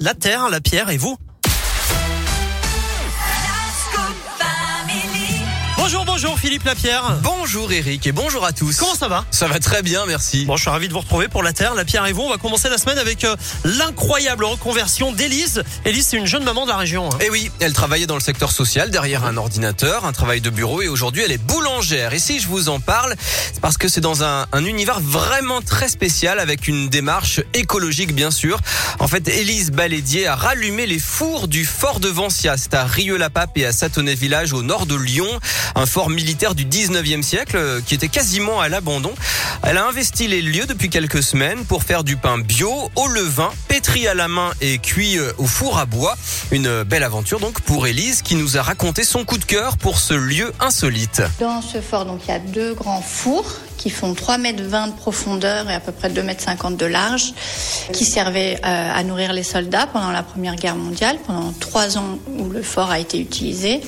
la terre, la pierre et vous. Bonjour, bonjour Philippe Lapierre. Bonjour Eric et bonjour à tous. Comment ça va? Ça va très bien, merci. Bon, je suis ravi de vous retrouver pour la Terre, la Pierre et vous. On va commencer la semaine avec euh, l'incroyable reconversion d'Élise. Élise, c'est une jeune maman de la région. hein. Et oui, elle travaillait dans le secteur social derrière un ordinateur, un travail de bureau et aujourd'hui elle est boulangère. Et si je vous en parle, c'est parce que c'est dans un, un univers vraiment très spécial avec une démarche écologique bien sûr. En fait, Élise Balédier a rallumé les fours du fort de Vancia. C'est à Rieux-la-Pape et à Satonnet Village au nord de Lyon. Un fort militaire du 19e siècle euh, qui était quasiment à l'abandon. Elle a investi les lieux depuis quelques semaines pour faire du pain bio au levain, pétri à la main et cuit euh, au four à bois. Une belle aventure donc pour Élise qui nous a raconté son coup de cœur pour ce lieu insolite. Dans ce fort, donc, il y a deux grands fours qui font 3,20 mètres de profondeur et à peu près 2,50 mètres de large, qui servaient euh, à nourrir les soldats pendant la Première Guerre mondiale, pendant trois ans où le fort a été utilisé.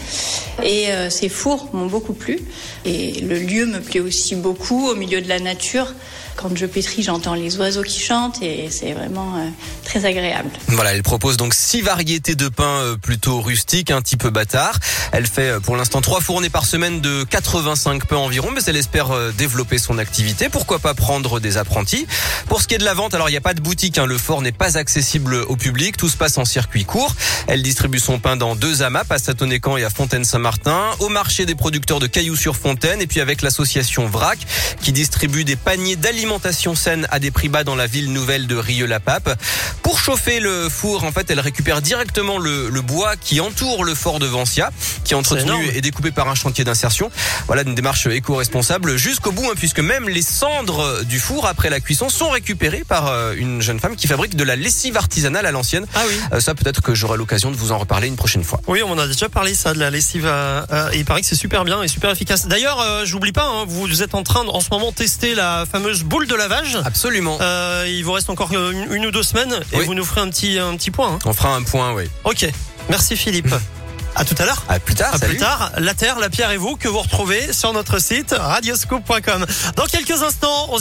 Et euh, ces fours m'ont beaucoup plu. Et le lieu me plaît aussi beaucoup, au milieu de la nature. Quand je pétris, j'entends les oiseaux qui chantent et c'est vraiment euh, très agréable. Voilà, elle propose donc six variétés de pain plutôt rustiques, un peu bâtard. Elle fait pour l'instant trois fournées par semaine de 85 pains environ, mais elle espère développer son activité. Pourquoi pas prendre des apprentis Pour ce qui est de la vente, alors il n'y a pas de boutique, hein, le fort n'est pas accessible au public, tout se passe en circuit court. Elle distribue son pain dans deux AMAP, à Satonnécan et à Fontaine-Saint-Martin, au marché des producteurs de Cailloux-sur-Fontaine et puis avec l'association VRAC qui distribue des paniers d'alimentation saine à des prix bas dans la ville nouvelle de Rieux-la-Pape. Pour chauffer le four, en fait, elle récupère directement le, le bois qui entoure le fort de Vancia, qui est entretenu et découpé par un chantier d'insertion. Voilà une démarche éco-responsable jusqu'au bout, hein, puisque même les cendres du four après la cuisson sont récupérées par euh, une jeune femme qui fabrique de la lessive artisanale à l'ancienne. Ah oui. Euh, ça, peut-être que j'aurai l'occasion de vous en reparler une prochaine fois. Oui, on en a déjà parlé ça de la lessive. euh, euh, et il paraît que c'est super bien et super efficace. D'ailleurs, euh, j'oublie pas, hein, vous êtes en train de, en ce moment tester la fameuse boule de lavage. Absolument. Euh, il vous reste encore une, une ou deux semaines et Oui. vous nous ferez un petit un petit point. hein. On fera un point, oui. Ok. Merci Philippe. À tout à l'heure. À plus tard. À salut. plus tard, la Terre, la Pierre et vous que vous retrouvez sur notre site radioscope.com. Dans quelques instants, on